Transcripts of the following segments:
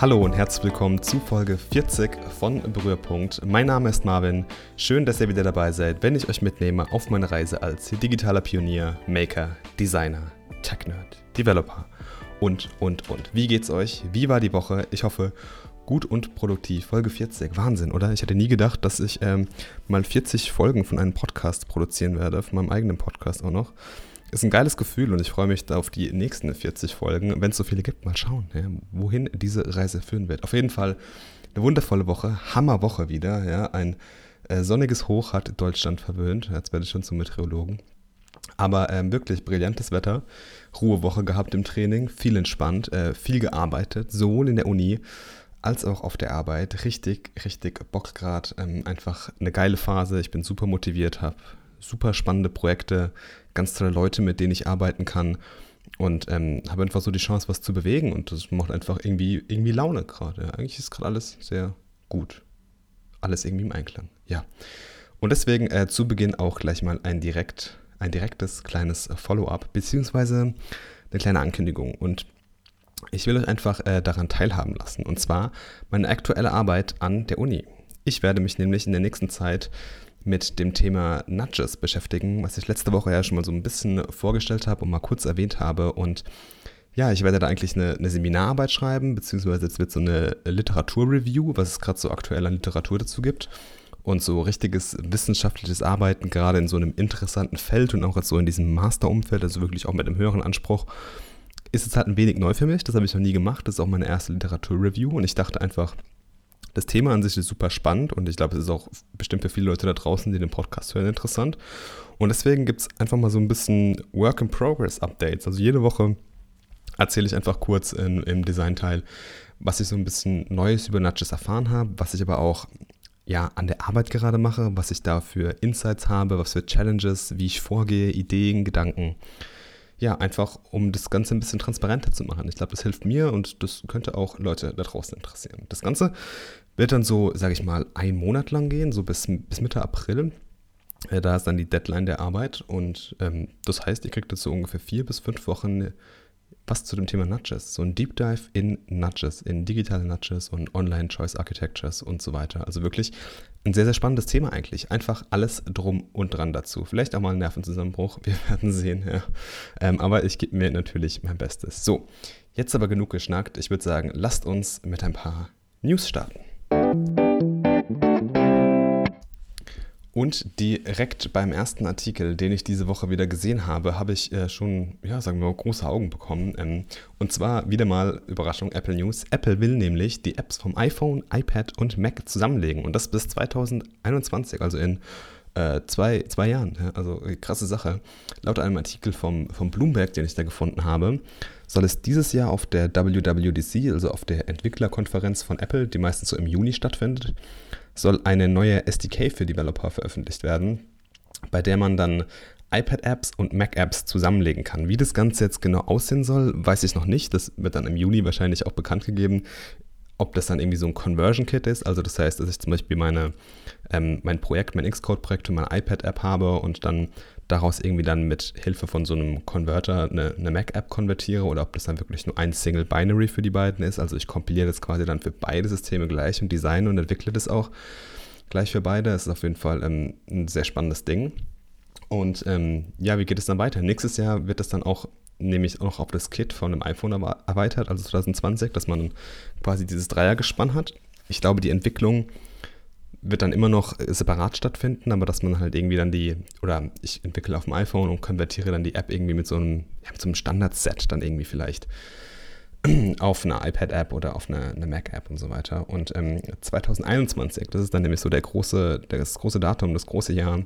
Hallo und herzlich willkommen zu Folge 40 von Berührpunkt. Mein Name ist Marvin. Schön, dass ihr wieder dabei seid, wenn ich euch mitnehme auf meine Reise als digitaler Pionier, Maker, Designer, Tech-Nerd, Developer und, und, und. Wie geht's euch? Wie war die Woche? Ich hoffe, gut und produktiv. Folge 40. Wahnsinn, oder? Ich hätte nie gedacht, dass ich ähm, mal 40 Folgen von einem Podcast produzieren werde, von meinem eigenen Podcast auch noch. Ist ein geiles Gefühl und ich freue mich auf die nächsten 40 Folgen. Wenn es so viele gibt, mal schauen, ja, wohin diese Reise führen wird. Auf jeden Fall eine wundervolle Woche, Hammerwoche wieder. Ja, ein äh, sonniges Hoch hat Deutschland verwöhnt. Jetzt werde ich schon zum Meteorologen. Aber ähm, wirklich brillantes Wetter, Ruhewoche gehabt im Training, viel entspannt, äh, viel gearbeitet, sowohl in der Uni als auch auf der Arbeit. Richtig, richtig Bock gerade. Ähm, einfach eine geile Phase. Ich bin super motiviert, habe super spannende Projekte, ganz tolle Leute, mit denen ich arbeiten kann und ähm, habe einfach so die Chance, was zu bewegen und das macht einfach irgendwie, irgendwie Laune gerade. Eigentlich ist gerade alles sehr gut. Alles irgendwie im Einklang. Ja. Und deswegen äh, zu Beginn auch gleich mal ein, direkt, ein direktes kleines Follow-up, beziehungsweise eine kleine Ankündigung. Und ich will euch einfach äh, daran teilhaben lassen. Und zwar meine aktuelle Arbeit an der Uni. Ich werde mich nämlich in der nächsten Zeit mit dem Thema Nudges beschäftigen, was ich letzte Woche ja schon mal so ein bisschen vorgestellt habe und mal kurz erwähnt habe. Und ja, ich werde da eigentlich eine, eine Seminararbeit schreiben, beziehungsweise jetzt wird so eine Literaturreview, was es gerade so aktuell an Literatur dazu gibt. Und so richtiges wissenschaftliches Arbeiten, gerade in so einem interessanten Feld und auch jetzt so in diesem Masterumfeld, also wirklich auch mit einem höheren Anspruch, ist jetzt halt ein wenig neu für mich. Das habe ich noch nie gemacht. Das ist auch meine erste Literaturreview. Und ich dachte einfach, das Thema an sich ist super spannend und ich glaube, es ist auch bestimmt für viele Leute da draußen, die den Podcast hören, interessant. Und deswegen gibt es einfach mal so ein bisschen Work in Progress Updates. Also jede Woche erzähle ich einfach kurz in, im Designteil, was ich so ein bisschen Neues über Nudges erfahren habe, was ich aber auch ja, an der Arbeit gerade mache, was ich da für Insights habe, was für Challenges, wie ich vorgehe, Ideen, Gedanken ja, einfach um das Ganze ein bisschen transparenter zu machen. Ich glaube, das hilft mir und das könnte auch Leute da draußen interessieren. Das Ganze wird dann so, sage ich mal, einen Monat lang gehen, so bis, bis Mitte April. Äh, da ist dann die Deadline der Arbeit und ähm, das heißt, ihr kriegt jetzt so ungefähr vier bis fünf Wochen was zu dem Thema Nudges. So ein Deep Dive in Nudges, in digitale Nudges und Online Choice Architectures und so weiter. Also wirklich ein sehr, sehr spannendes Thema eigentlich. Einfach alles drum und dran dazu. Vielleicht auch mal ein Nervenzusammenbruch, wir werden sehen. Ja. Ähm, aber ich gebe mir natürlich mein Bestes. So, jetzt aber genug geschnackt. Ich würde sagen, lasst uns mit ein paar News starten. Und direkt beim ersten Artikel, den ich diese Woche wieder gesehen habe, habe ich äh, schon, ja, sagen wir mal, große Augen bekommen. Ähm, und zwar wieder mal Überraschung Apple News. Apple will nämlich die Apps vom iPhone, iPad und Mac zusammenlegen. Und das bis 2021, also in äh, zwei, zwei Jahren. Ja, also äh, krasse Sache. Laut einem Artikel vom, vom Bloomberg, den ich da gefunden habe, soll es dieses Jahr auf der WWDC, also auf der Entwicklerkonferenz von Apple, die meistens so im Juni stattfindet, soll eine neue SDK für Developer veröffentlicht werden, bei der man dann iPad-Apps und Mac-Apps zusammenlegen kann. Wie das Ganze jetzt genau aussehen soll, weiß ich noch nicht. Das wird dann im Juni wahrscheinlich auch bekannt gegeben. Ob das dann irgendwie so ein Conversion-Kit ist, also das heißt, dass ich zum Beispiel meine, ähm, mein Projekt, mein Xcode-Projekt für meine iPad-App habe und dann daraus irgendwie dann mit Hilfe von so einem Converter eine, eine Mac-App konvertiere oder ob das dann wirklich nur ein Single Binary für die beiden ist. Also ich kompiliere das quasi dann für beide Systeme gleich und designe und entwickle das auch gleich für beide. Das ist auf jeden Fall ähm, ein sehr spannendes Ding. Und ähm, ja, wie geht es dann weiter? Nächstes Jahr wird das dann auch nämlich auch auf das Kit von einem iPhone erweitert, also 2020, dass man quasi dieses Dreiergespann hat. Ich glaube, die Entwicklung wird dann immer noch separat stattfinden, aber dass man halt irgendwie dann die, oder ich entwickle auf dem iPhone und konvertiere dann die App irgendwie mit so einem, ja, mit so einem Standard-Set dann irgendwie vielleicht auf eine iPad-App oder auf eine, eine Mac-App und so weiter. Und ähm, 2021, das ist dann nämlich so der große, das große Datum, das große Jahr,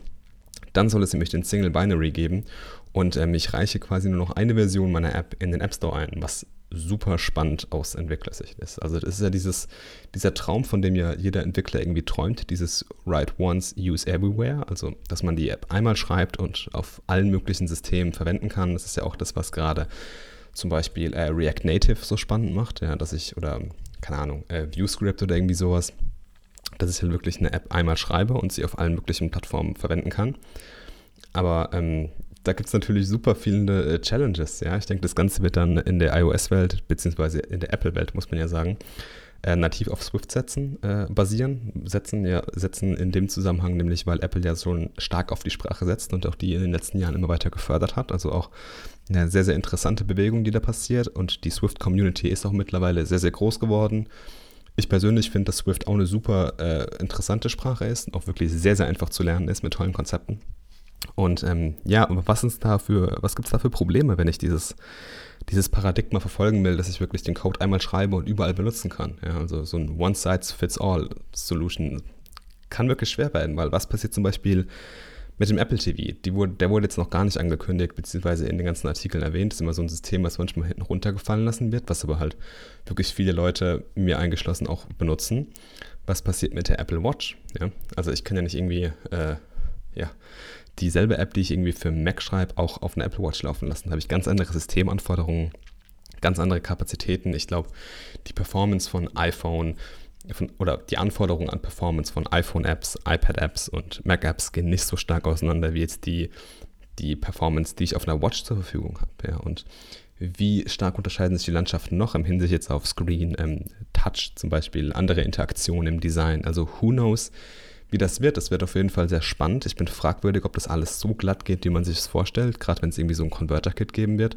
dann soll es nämlich den Single Binary geben und ähm, ich reiche quasi nur noch eine Version meiner App in den App Store ein, was super spannend aus Entwicklersicht ist. Also das ist ja dieses, dieser Traum, von dem ja jeder Entwickler irgendwie träumt, dieses Write Once, Use Everywhere, also dass man die App einmal schreibt und auf allen möglichen Systemen verwenden kann. Das ist ja auch das, was gerade zum Beispiel äh, React Native so spannend macht, ja, dass ich, oder keine Ahnung, äh, ViewScript oder irgendwie sowas, dass ich halt wirklich eine App einmal schreibe und sie auf allen möglichen Plattformen verwenden kann. Aber ähm, da gibt es natürlich super viele äh, Challenges. Ja, ich denke, das Ganze wird dann in der iOS-Welt, beziehungsweise in der Apple-Welt, muss man ja sagen, äh, nativ auf Swift setzen, äh, basieren. Setzen, ja, setzen in dem Zusammenhang nämlich, weil Apple ja schon stark auf die Sprache setzt und auch die in den letzten Jahren immer weiter gefördert hat. Also auch eine sehr, sehr interessante Bewegung, die da passiert. Und die Swift-Community ist auch mittlerweile sehr, sehr groß geworden. Ich persönlich finde, dass Swift auch eine super äh, interessante Sprache ist und auch wirklich sehr, sehr einfach zu lernen ist mit tollen Konzepten. Und ähm, ja, was, was gibt es da für Probleme, wenn ich dieses, dieses Paradigma verfolgen will, dass ich wirklich den Code einmal schreibe und überall benutzen kann? Ja, also so ein One-Size-Fits-All-Solution kann wirklich schwer werden, weil was passiert zum Beispiel mit dem Apple TV? Wurde, der wurde jetzt noch gar nicht angekündigt, beziehungsweise in den ganzen Artikeln erwähnt. Das ist immer so ein System, was manchmal hinten runtergefallen lassen wird, was aber halt wirklich viele Leute, mir eingeschlossen, auch benutzen. Was passiert mit der Apple Watch? Ja, also ich kann ja nicht irgendwie, äh, ja, dieselbe App, die ich irgendwie für Mac schreibe, auch auf einer Apple Watch laufen lassen. Da habe ich ganz andere Systemanforderungen, ganz andere Kapazitäten. Ich glaube, die Performance von iPhone von, oder die Anforderungen an Performance von iPhone-Apps, iPad-Apps und Mac-Apps gehen nicht so stark auseinander wie jetzt die, die Performance, die ich auf einer Watch zur Verfügung habe. Ja. Und wie stark unterscheiden sich die Landschaften noch im Hinsicht jetzt auf Screen, ähm, Touch zum Beispiel, andere Interaktionen im Design. Also who knows, wie das wird. Das wird auf jeden Fall sehr spannend. Ich bin fragwürdig, ob das alles so glatt geht, wie man sich es vorstellt, gerade wenn es irgendwie so ein Converter-Kit geben wird.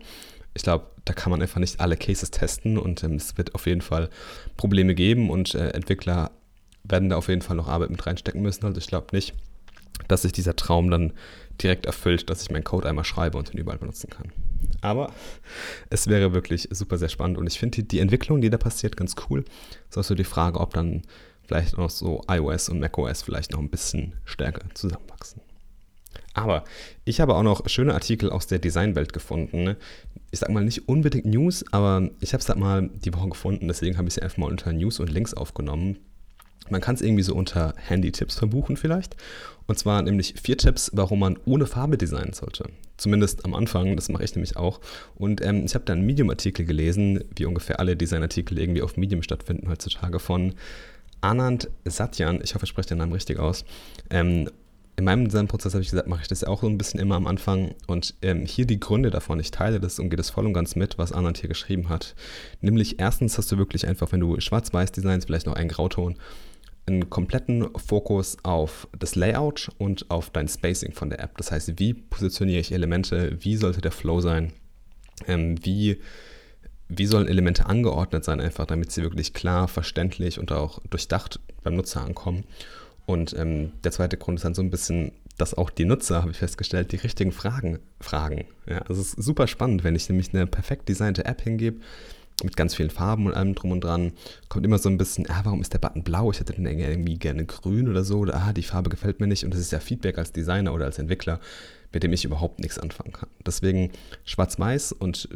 Ich glaube, da kann man einfach nicht alle Cases testen und ähm, es wird auf jeden Fall Probleme geben und äh, Entwickler werden da auf jeden Fall noch Arbeit mit reinstecken müssen. Also ich glaube nicht, dass sich dieser Traum dann direkt erfüllt, dass ich meinen Code einmal schreibe und ihn überall benutzen kann. Aber es wäre wirklich super sehr spannend und ich finde die, die, Entwicklung, die da passiert, ganz cool. So ist so die Frage, ob dann vielleicht noch so iOS und macOS vielleicht noch ein bisschen stärker zusammenwachsen. Aber ich habe auch noch schöne Artikel aus der Designwelt gefunden. Ich sag mal nicht unbedingt News, aber ich habe es da mal die Woche gefunden, deswegen habe ich sie einfach mal unter News und Links aufgenommen. Man kann es irgendwie so unter Handy-Tipps verbuchen vielleicht. Und zwar nämlich vier Tipps, warum man ohne Farbe designen sollte. Zumindest am Anfang, das mache ich nämlich auch. Und ähm, ich habe da einen Medium-Artikel gelesen, wie ungefähr alle Designartikel irgendwie auf Medium stattfinden heutzutage, von Anand Satyan, ich hoffe, ich spreche den Namen richtig aus. Ähm, in meinem Designprozess habe ich gesagt, mache ich das auch so ein bisschen immer am Anfang. Und ähm, hier die Gründe davon. Ich teile das und gehe das voll und ganz mit, was Anand hier geschrieben hat. Nämlich erstens hast du wirklich einfach, wenn du schwarz-weiß designst, vielleicht noch einen Grauton, einen kompletten Fokus auf das Layout und auf dein Spacing von der App. Das heißt, wie positioniere ich Elemente, wie sollte der Flow sein, ähm, wie wie sollen Elemente angeordnet sein, einfach damit sie wirklich klar, verständlich und auch durchdacht beim Nutzer ankommen. Und ähm, der zweite Grund ist dann so ein bisschen, dass auch die Nutzer, habe ich festgestellt, die richtigen Fragen fragen. Ja, also es ist super spannend, wenn ich nämlich eine perfekt designte App hingebe, mit ganz vielen Farben und allem drum und dran, kommt immer so ein bisschen, ah, warum ist der Button blau? Ich hätte den irgendwie gerne grün oder so, oder ah, die Farbe gefällt mir nicht. Und das ist ja Feedback als Designer oder als Entwickler, mit dem ich überhaupt nichts anfangen kann. Deswegen schwarz-weiß und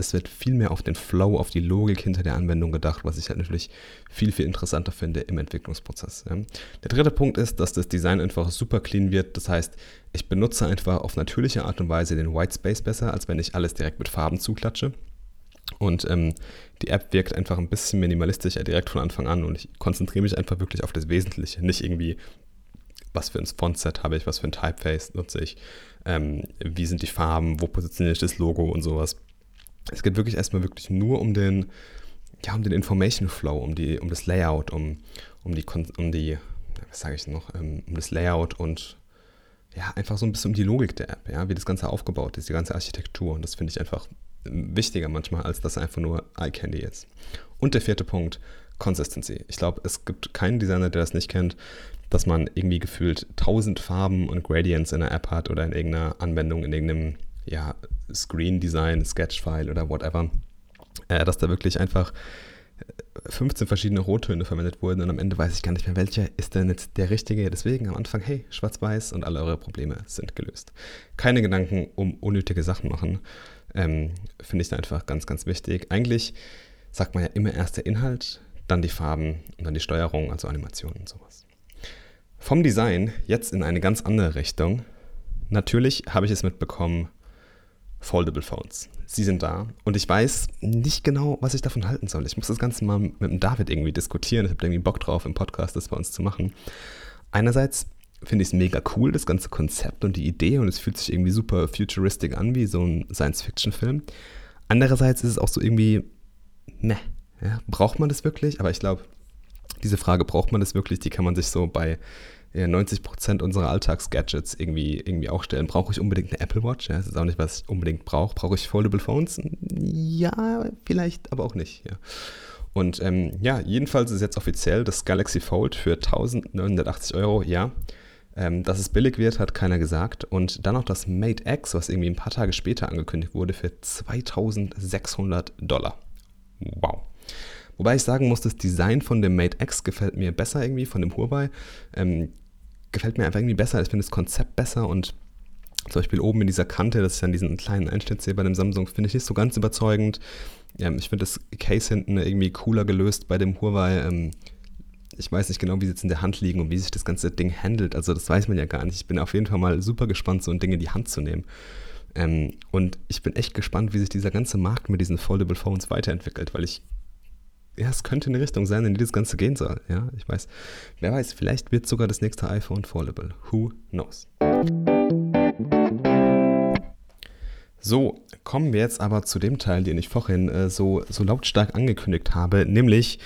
es wird viel mehr auf den Flow, auf die Logik hinter der Anwendung gedacht, was ich halt natürlich viel, viel interessanter finde im Entwicklungsprozess. Ja. Der dritte Punkt ist, dass das Design einfach super clean wird. Das heißt, ich benutze einfach auf natürliche Art und Weise den White Space besser, als wenn ich alles direkt mit Farben zuklatsche. Und ähm, die App wirkt einfach ein bisschen minimalistischer direkt von Anfang an und ich konzentriere mich einfach wirklich auf das Wesentliche, nicht irgendwie, was für ein Font-Set habe ich, was für ein Typeface nutze ich, ähm, wie sind die Farben, wo positioniere ich das Logo und sowas. Es geht wirklich erstmal wirklich nur um den, ja, um den Information Flow, um, die, um das Layout, um, um die, um die, was sage ich noch, ähm, um das Layout und ja, einfach so ein bisschen um die Logik der App, ja, wie das Ganze aufgebaut ist, die ganze Architektur. Und das finde ich einfach wichtiger manchmal, als dass einfach nur Eye Candy ist. Und der vierte Punkt, Consistency. Ich glaube, es gibt keinen Designer, der das nicht kennt, dass man irgendwie gefühlt tausend Farben und Gradients in einer App hat oder in irgendeiner Anwendung, in irgendeinem ja, Screen Design, Sketch-File oder whatever, äh, dass da wirklich einfach 15 verschiedene Rottöne verwendet wurden und am Ende weiß ich gar nicht mehr, welcher ist denn jetzt der richtige. Deswegen am Anfang, hey, schwarz-weiß und alle eure Probleme sind gelöst. Keine Gedanken um unnötige Sachen machen, ähm, finde ich da einfach ganz, ganz wichtig. Eigentlich sagt man ja immer erst der Inhalt, dann die Farben und dann die Steuerung, also Animationen und sowas. Vom Design jetzt in eine ganz andere Richtung. Natürlich habe ich es mitbekommen, Foldable Phones. Sie sind da und ich weiß nicht genau, was ich davon halten soll. Ich muss das Ganze mal mit dem David irgendwie diskutieren. Ich habe irgendwie Bock drauf, im Podcast das bei uns zu machen. Einerseits finde ich es mega cool, das ganze Konzept und die Idee und es fühlt sich irgendwie super futuristic an, wie so ein Science-Fiction-Film. Andererseits ist es auch so irgendwie, ne, ja, braucht man das wirklich? Aber ich glaube, diese Frage, braucht man das wirklich, die kann man sich so bei ja, 90% unserer Alltagsgadgets irgendwie, irgendwie auch stellen. Brauche ich unbedingt eine Apple Watch? Ja, das ist auch nicht, was ich unbedingt brauche. Brauche ich Foldable Phones? Ja, vielleicht, aber auch nicht. Ja. Und ähm, ja, jedenfalls ist jetzt offiziell das Galaxy Fold für 1980 Euro. Ja, ähm, dass es billig wird, hat keiner gesagt. Und dann noch das Mate X, was irgendwie ein paar Tage später angekündigt wurde, für 2600 Dollar. Wow. Wobei ich sagen muss, das Design von dem Mate X gefällt mir besser irgendwie, von dem Huawei. Ähm, gefällt mir einfach irgendwie besser. Ich finde das Konzept besser und zum Beispiel oben in dieser Kante, das ist ja diesen kleinen Einschnitt sehe bei dem Samsung, finde ich nicht so ganz überzeugend. Ähm, ich finde das Case hinten irgendwie cooler gelöst bei dem Huawei. Ähm, ich weiß nicht genau, wie sie jetzt in der Hand liegen und wie sich das ganze Ding handelt. Also das weiß man ja gar nicht. Ich bin auf jeden Fall mal super gespannt, so ein Ding in die Hand zu nehmen. Ähm, und ich bin echt gespannt, wie sich dieser ganze Markt mit diesen Foldable Phones weiterentwickelt, weil ich ja, es könnte eine Richtung sein, in die das Ganze gehen soll. Ja, ich weiß. Wer weiß, vielleicht wird sogar das nächste iPhone Foldable. Who knows? So, kommen wir jetzt aber zu dem Teil, den ich vorhin äh, so, so lautstark angekündigt habe, nämlich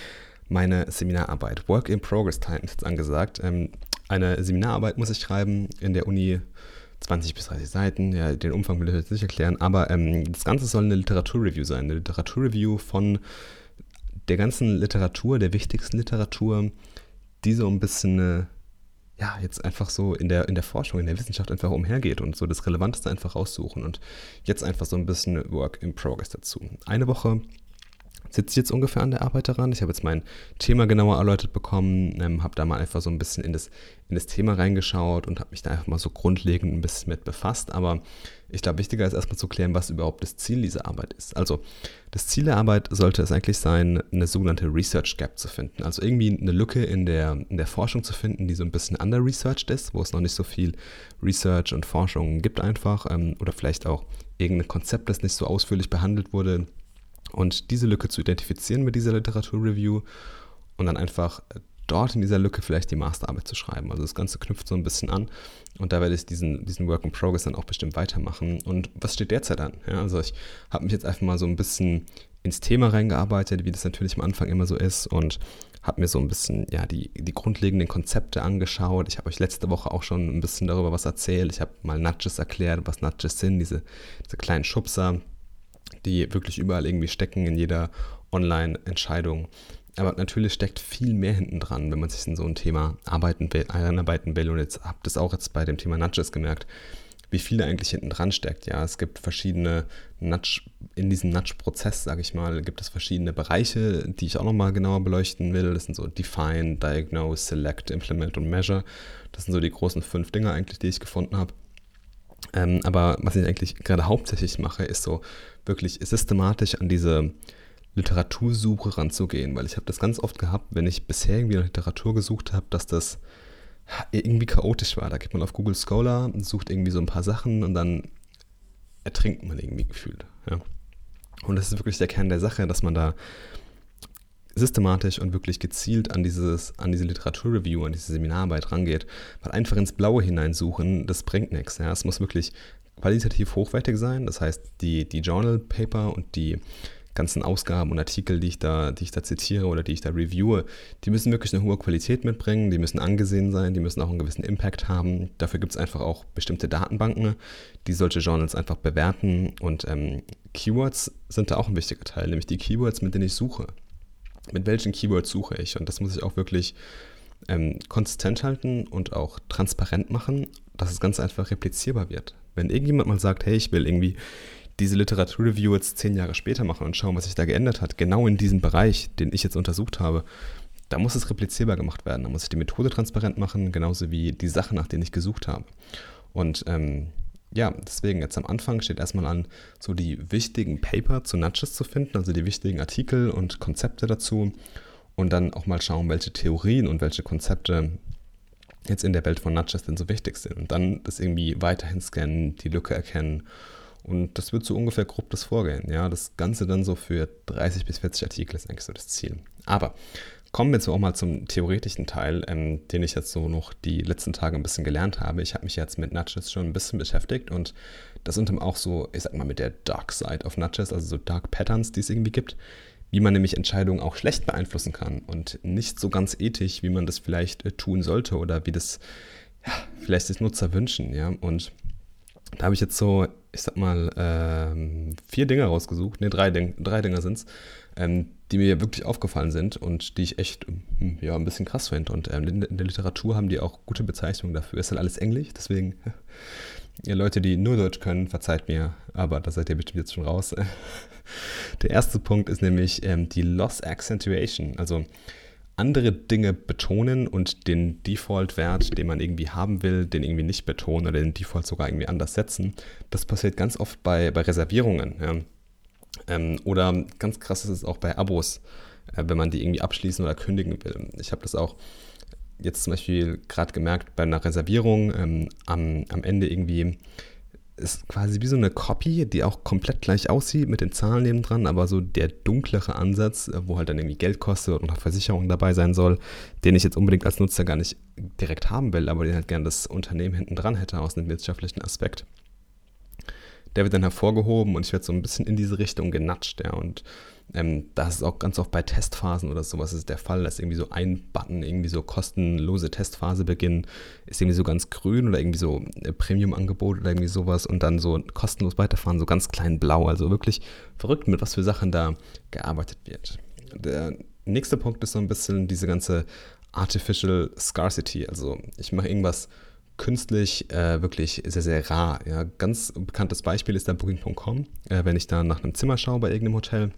meine Seminararbeit. Work in Progress Time ist jetzt angesagt. Ähm, eine Seminararbeit muss ich schreiben in der Uni 20 bis 30 Seiten. Ja, den Umfang will ich jetzt nicht erklären, aber ähm, das Ganze soll eine Literaturreview sein. Eine Literaturreview von der ganzen Literatur, der wichtigsten Literatur, die so ein bisschen, äh, ja, jetzt einfach so in der, in der Forschung, in der Wissenschaft einfach umhergeht und so das Relevanteste einfach raussuchen und jetzt einfach so ein bisschen Work in Progress dazu. Eine Woche sitze jetzt ungefähr an der Arbeit daran. Ich habe jetzt mein Thema genauer erläutert bekommen, ähm, habe da mal einfach so ein bisschen in das, in das Thema reingeschaut und habe mich da einfach mal so grundlegend ein bisschen mit befasst. Aber ich glaube, wichtiger ist erstmal zu klären, was überhaupt das Ziel dieser Arbeit ist. Also das Ziel der Arbeit sollte es eigentlich sein, eine sogenannte Research Gap zu finden. Also irgendwie eine Lücke in der, in der Forschung zu finden, die so ein bisschen under-researched ist, wo es noch nicht so viel Research und Forschung gibt einfach. Ähm, oder vielleicht auch irgendein Konzept, das nicht so ausführlich behandelt wurde und diese Lücke zu identifizieren mit dieser Literaturreview und dann einfach dort in dieser Lücke vielleicht die Masterarbeit zu schreiben. Also das Ganze knüpft so ein bisschen an und da werde ich diesen, diesen Work in Progress dann auch bestimmt weitermachen. Und was steht derzeit an? Ja, also ich habe mich jetzt einfach mal so ein bisschen ins Thema reingearbeitet, wie das natürlich am Anfang immer so ist und habe mir so ein bisschen ja, die, die grundlegenden Konzepte angeschaut. Ich habe euch letzte Woche auch schon ein bisschen darüber was erzählt. Ich habe mal Nudges erklärt, was Nudges sind, diese, diese kleinen Schubser, die wirklich überall irgendwie stecken in jeder Online-Entscheidung. Aber natürlich steckt viel mehr hinten dran, wenn man sich in so ein Thema arbeiten will, einarbeiten will. Und jetzt habt ihr es auch jetzt bei dem Thema Nudges gemerkt, wie viel da eigentlich hinten dran steckt. Ja, es gibt verschiedene Nudge, in diesem Nudge-Prozess, sage ich mal, gibt es verschiedene Bereiche, die ich auch nochmal genauer beleuchten will. Das sind so Define, Diagnose, Select, Implement und Measure. Das sind so die großen fünf Dinge eigentlich, die ich gefunden habe. Ähm, aber was ich eigentlich gerade hauptsächlich mache, ist so wirklich systematisch an diese Literatursuche ranzugehen, weil ich habe das ganz oft gehabt, wenn ich bisher irgendwie nach Literatur gesucht habe, dass das irgendwie chaotisch war. Da geht man auf Google Scholar, sucht irgendwie so ein paar Sachen und dann ertrinkt man irgendwie gefühlt. Ja. Und das ist wirklich der Kern der Sache, dass man da systematisch und wirklich gezielt an, dieses, an diese Literaturreview, an diese Seminararbeit rangeht. Weil einfach ins Blaue hineinsuchen, das bringt nichts. Ja. Es muss wirklich qualitativ hochwertig sein. Das heißt, die, die Journal Paper und die ganzen Ausgaben und Artikel, die ich da, die ich da zitiere oder die ich da reviewe, die müssen wirklich eine hohe Qualität mitbringen, die müssen angesehen sein, die müssen auch einen gewissen Impact haben. Dafür gibt es einfach auch bestimmte Datenbanken, die solche Journals einfach bewerten. Und ähm, Keywords sind da auch ein wichtiger Teil, nämlich die Keywords, mit denen ich suche. Mit welchen Keywords suche ich? Und das muss ich auch wirklich ähm, konsistent halten und auch transparent machen, dass es ganz einfach replizierbar wird. Wenn irgendjemand mal sagt, hey, ich will irgendwie diese Literaturreview jetzt zehn Jahre später machen und schauen, was sich da geändert hat, genau in diesem Bereich, den ich jetzt untersucht habe, da muss es replizierbar gemacht werden. Da muss ich die Methode transparent machen, genauso wie die Sachen, nach denen ich gesucht habe. Und ähm, ja, deswegen jetzt am Anfang steht erstmal an, so die wichtigen Paper zu Nudges zu finden, also die wichtigen Artikel und Konzepte dazu. Und dann auch mal schauen, welche Theorien und welche Konzepte jetzt in der Welt von Nudges denn so wichtig sind. Und dann das irgendwie weiterhin scannen, die Lücke erkennen und das wird so ungefähr grob das Vorgehen. Ja, das Ganze dann so für 30 bis 40 Artikel ist eigentlich so das Ziel. Aber kommen wir jetzt auch mal zum theoretischen Teil, ähm, den ich jetzt so noch die letzten Tage ein bisschen gelernt habe. Ich habe mich jetzt mit Nudges schon ein bisschen beschäftigt und das unter auch so, ich sag mal, mit der Dark Side of Nudges, also so Dark Patterns, die es irgendwie gibt, wie man nämlich Entscheidungen auch schlecht beeinflussen kann und nicht so ganz ethisch, wie man das vielleicht äh, tun sollte oder wie das ja, vielleicht sich Nutzer wünschen, ja. Und da habe ich jetzt so, ich sag mal, ähm, vier Dinge rausgesucht, ne, drei, Ding, drei Dinge sind es, ähm, die mir wirklich aufgefallen sind und die ich echt hm, ja, ein bisschen krass finde. Und ähm, in, in, der Literatur haben die auch gute Bezeichnungen dafür. Ist halt alles Englisch, deswegen, ihr Leute, die nur Deutsch können, verzeiht mir, aber da seid ihr bestimmt jetzt schon raus. der erste Punkt ist nämlich ähm, die Loss Accentuation. Also andere Dinge betonen und den Default-Wert, den man irgendwie haben will, den irgendwie nicht betonen oder den Default sogar irgendwie anders setzen. Das passiert ganz oft bei, bei Reservierungen. Ja. Ähm, oder ganz krass ist es auch bei Abos, äh, wenn man die irgendwie abschließen oder kündigen will. Ich habe das auch jetzt zum Beispiel gerade gemerkt bei einer Reservierung ähm, am, am Ende irgendwie ist quasi wie so eine Copy, die auch komplett gleich aussieht mit den Zahlen neben dran, aber so der dunklere Ansatz, äh, wo halt dann irgendwie Geld kostet und noch Versicherung dabei sein soll, den ich jetzt unbedingt als Nutzer gar nicht direkt haben will, aber den halt gerne das Unternehmen hinten dran hätte aus einem wirtschaftlichen Aspekt der wird dann hervorgehoben und ich werde so ein bisschen in diese Richtung genatscht. Ja. Und ähm, das ist auch ganz oft bei Testphasen oder sowas ist der Fall, dass irgendwie so ein Button, irgendwie so kostenlose Testphase beginnen, ist irgendwie so ganz grün oder irgendwie so äh, Premium-Angebot oder irgendwie sowas und dann so kostenlos weiterfahren, so ganz klein blau. Also wirklich verrückt, mit was für Sachen da gearbeitet wird. Der nächste Punkt ist so ein bisschen diese ganze Artificial Scarcity. Also ich mache irgendwas künstlich äh, wirklich sehr, sehr rar. Ja. Ganz bekanntes Beispiel ist der Booking.com. Äh, wenn ich da nach einem Zimmer schaue bei irgendeinem Hotel,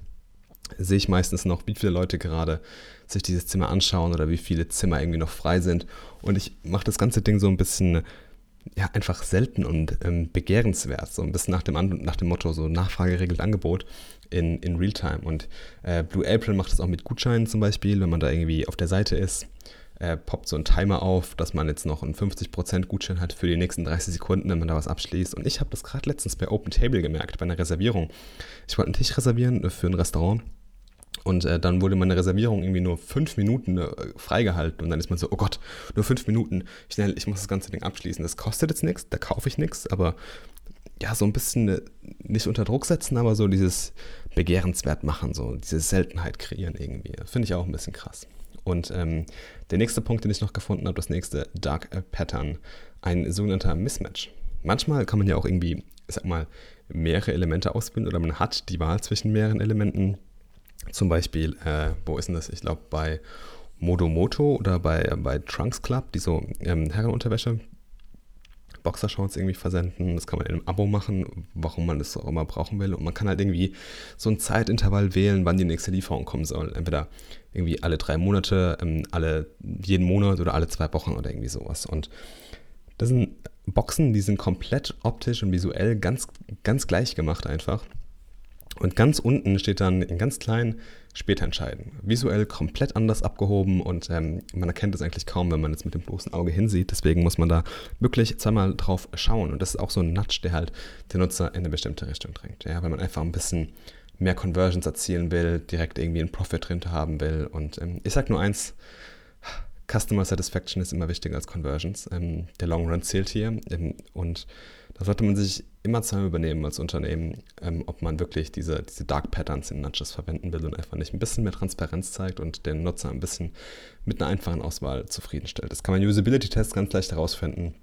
sehe ich meistens noch, wie viele Leute gerade sich dieses Zimmer anschauen oder wie viele Zimmer irgendwie noch frei sind. Und ich mache das ganze Ding so ein bisschen ja, einfach selten und ähm, begehrenswert. So ein bisschen nach dem, nach dem Motto, so Nachfrage regelt Angebot in, in Realtime. Und äh, Blue April macht das auch mit Gutscheinen zum Beispiel, wenn man da irgendwie auf der Seite ist äh, poppt so ein Timer auf, dass man jetzt noch einen 50% Gutschein hat für die nächsten 30 Sekunden, wenn man da was abschließt. Und ich habe das gerade letztens bei Open Table gemerkt, bei einer Reservierung. Ich wollte einen Tisch reservieren äh, für ein Restaurant. Und äh, dann wurde meine Reservierung irgendwie nur fünf Minuten äh, freigehalten. Und dann ist man so, oh Gott, nur fünf Minuten. Schnell, ich muss das ganze Ding abschließen. Das kostet jetzt nichts, da kaufe ich nichts. Aber ja, so ein bisschen äh, nicht unter Druck setzen, aber so dieses Begehrenswert machen, so diese Seltenheit kreieren irgendwie. Finde ich auch ein bisschen krass. Und ähm, der nächste Punkt, den ich noch gefunden habe, das nächste Dark Pattern, ein sogenannter Mismatch. Manchmal kann man ja auch irgendwie, ich sag mal, mehrere Elemente ausbilden oder man hat die Wahl zwischen mehreren Elementen. Zum Beispiel, äh, wo ist denn das? Ich glaube, bei Modomoto oder bei, bei Trunks Club, die so ähm, Herrenunterwäsche Boxershorts irgendwie versenden. Das kann man in einem Abo machen, warum man das auch immer brauchen will. Und man kann halt irgendwie so ein Zeitintervall wählen, wann die nächste Lieferung kommen soll. Entweder irgendwie alle drei Monate, ähm, alle jeden Monat oder alle zwei Wochen oder irgendwie sowas. Und das sind Boxen, die sind komplett optisch und visuell ganz, ganz gleich gemacht einfach. Und ganz unten steht dann in ganz klein später entscheiden. Visuell komplett anders abgehoben und ähm, man erkennt es eigentlich kaum, wenn man jetzt mit dem bloßen Auge hinsieht. Deswegen muss man da wirklich zweimal drauf schauen. Und das ist auch so ein Nudge, der halt den Nutzer in eine bestimmte Richtung drängt. Ja, wenn man einfach ein bisschen mehr Conversions erzielen will, direkt irgendwie einen Profit drin haben will. Und ähm, ich sage nur eins, Customer Satisfaction ist immer wichtiger als Conversions. Ähm, der Long Run zählt hier. Ähm, und da sollte man sich immer zweimal übernehmen als Unternehmen, ähm, ob man wirklich diese, diese Dark Patterns in Nudges verwenden will und einfach nicht ein bisschen mehr Transparenz zeigt und den Nutzer ein bisschen mit einer einfachen Auswahl zufriedenstellt. Das kann man Usability-Tests ganz leicht herausfinden,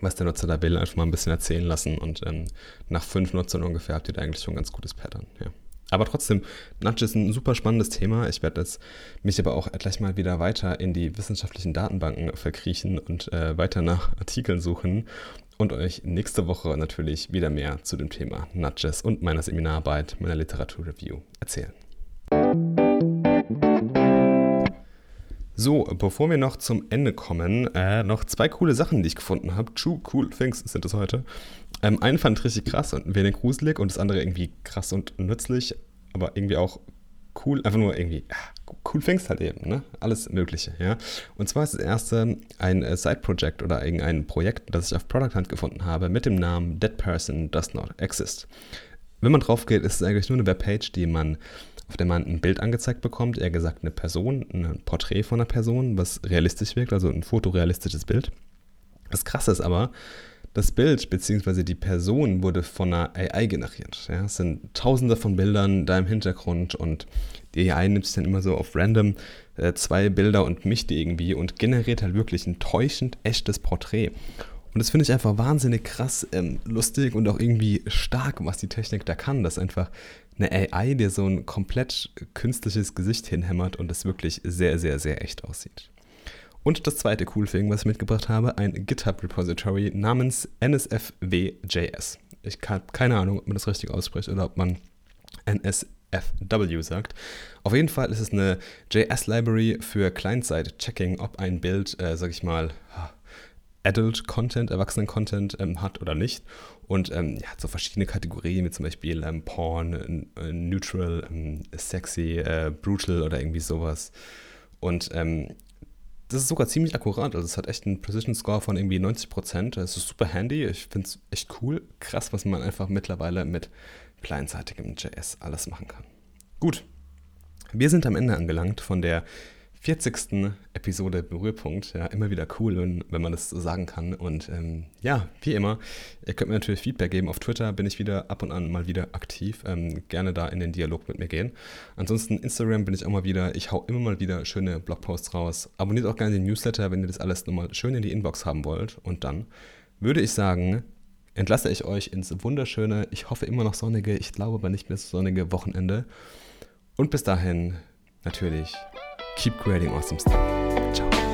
was der Nutzer da will, einfach mal ein bisschen erzählen lassen und ähm, nach fünf Nutzern ungefähr habt ihr da eigentlich schon ein ganz gutes Pattern. Ja. Aber trotzdem, Nudge ist ein super spannendes Thema. Ich werde jetzt mich aber auch gleich mal wieder weiter in die wissenschaftlichen Datenbanken verkriechen und äh, weiter nach Artikeln suchen und euch nächste Woche natürlich wieder mehr zu dem Thema Nudges und meiner Seminararbeit, meiner Literaturreview erzählen. So, bevor wir noch zum Ende kommen, äh, noch zwei coole Sachen, die ich gefunden habe. True Cool Things sind es heute. Ähm, einen fand ich richtig krass und ein wenig gruselig und das andere irgendwie krass und nützlich, aber irgendwie auch cool, einfach nur irgendwie cool Things halt eben, ne? Alles Mögliche, ja. Und zwar ist das erste ein äh, Side-Project oder irgendein Projekt, das ich auf Product Hunt gefunden habe, mit dem Namen That Person Does Not Exist. Wenn man drauf geht, ist es eigentlich nur eine Webpage, die man auf der man ein Bild angezeigt bekommt, eher gesagt eine Person, ein Porträt von einer Person, was realistisch wirkt, also ein fotorealistisches Bild. Das Krasse ist aber, das Bild bzw. die Person wurde von einer AI generiert. Ja, es sind tausende von Bildern da im Hintergrund und die AI nimmt sich dann immer so auf random äh, zwei Bilder und mischt die irgendwie und generiert halt wirklich ein täuschend echtes Porträt. Und das finde ich einfach wahnsinnig krass, ähm, lustig und auch irgendwie stark, was die Technik da kann, dass einfach eine AI dir so ein komplett künstliches Gesicht hinhämmert und es wirklich sehr, sehr, sehr echt aussieht. Und das zweite cool Thing, was ich mitgebracht habe, ein GitHub-Repository namens NSFW.js. Ich habe keine Ahnung, ob man das richtig ausspricht oder ob man NSFW sagt. Auf jeden Fall ist es eine JS-Library für Client-Side-Checking, ob ein Bild, äh, sag ich mal, Adult-Content, Erwachsenen-Content ähm, hat oder nicht. Und ähm, ja, hat so verschiedene Kategorien, wie zum Beispiel ähm, Porn, äh, Neutral, ähm, Sexy, äh, Brutal oder irgendwie sowas. Und ähm, das ist sogar ziemlich akkurat. Also es hat echt einen Precision Score von irgendwie 90 Prozent. Es ist super handy. Ich finde es echt cool. Krass, was man einfach mittlerweile mit kleinseitigem JS alles machen kann. Gut. Wir sind am Ende angelangt von der 40. Episode Berührpunkt. Ja, immer wieder cool, wenn, wenn man das so sagen kann. Und ähm, ja, wie immer, ihr könnt mir natürlich Feedback geben. Auf Twitter bin ich wieder ab und an mal wieder aktiv. Ähm, gerne da in den Dialog mit mir gehen. Ansonsten Instagram bin ich auch mal wieder. Ich hau immer mal wieder schöne Blogposts raus. Abonniert auch gerne den Newsletter, wenn ihr das alles nochmal schön in die Inbox haben wollt. Und dann würde ich sagen, entlasse ich euch ins wunderschöne, ich hoffe immer noch sonnige, ich glaube aber nicht mehr so sonnige Wochenende. Und bis dahin natürlich keep creating awesome stuff. Ciao.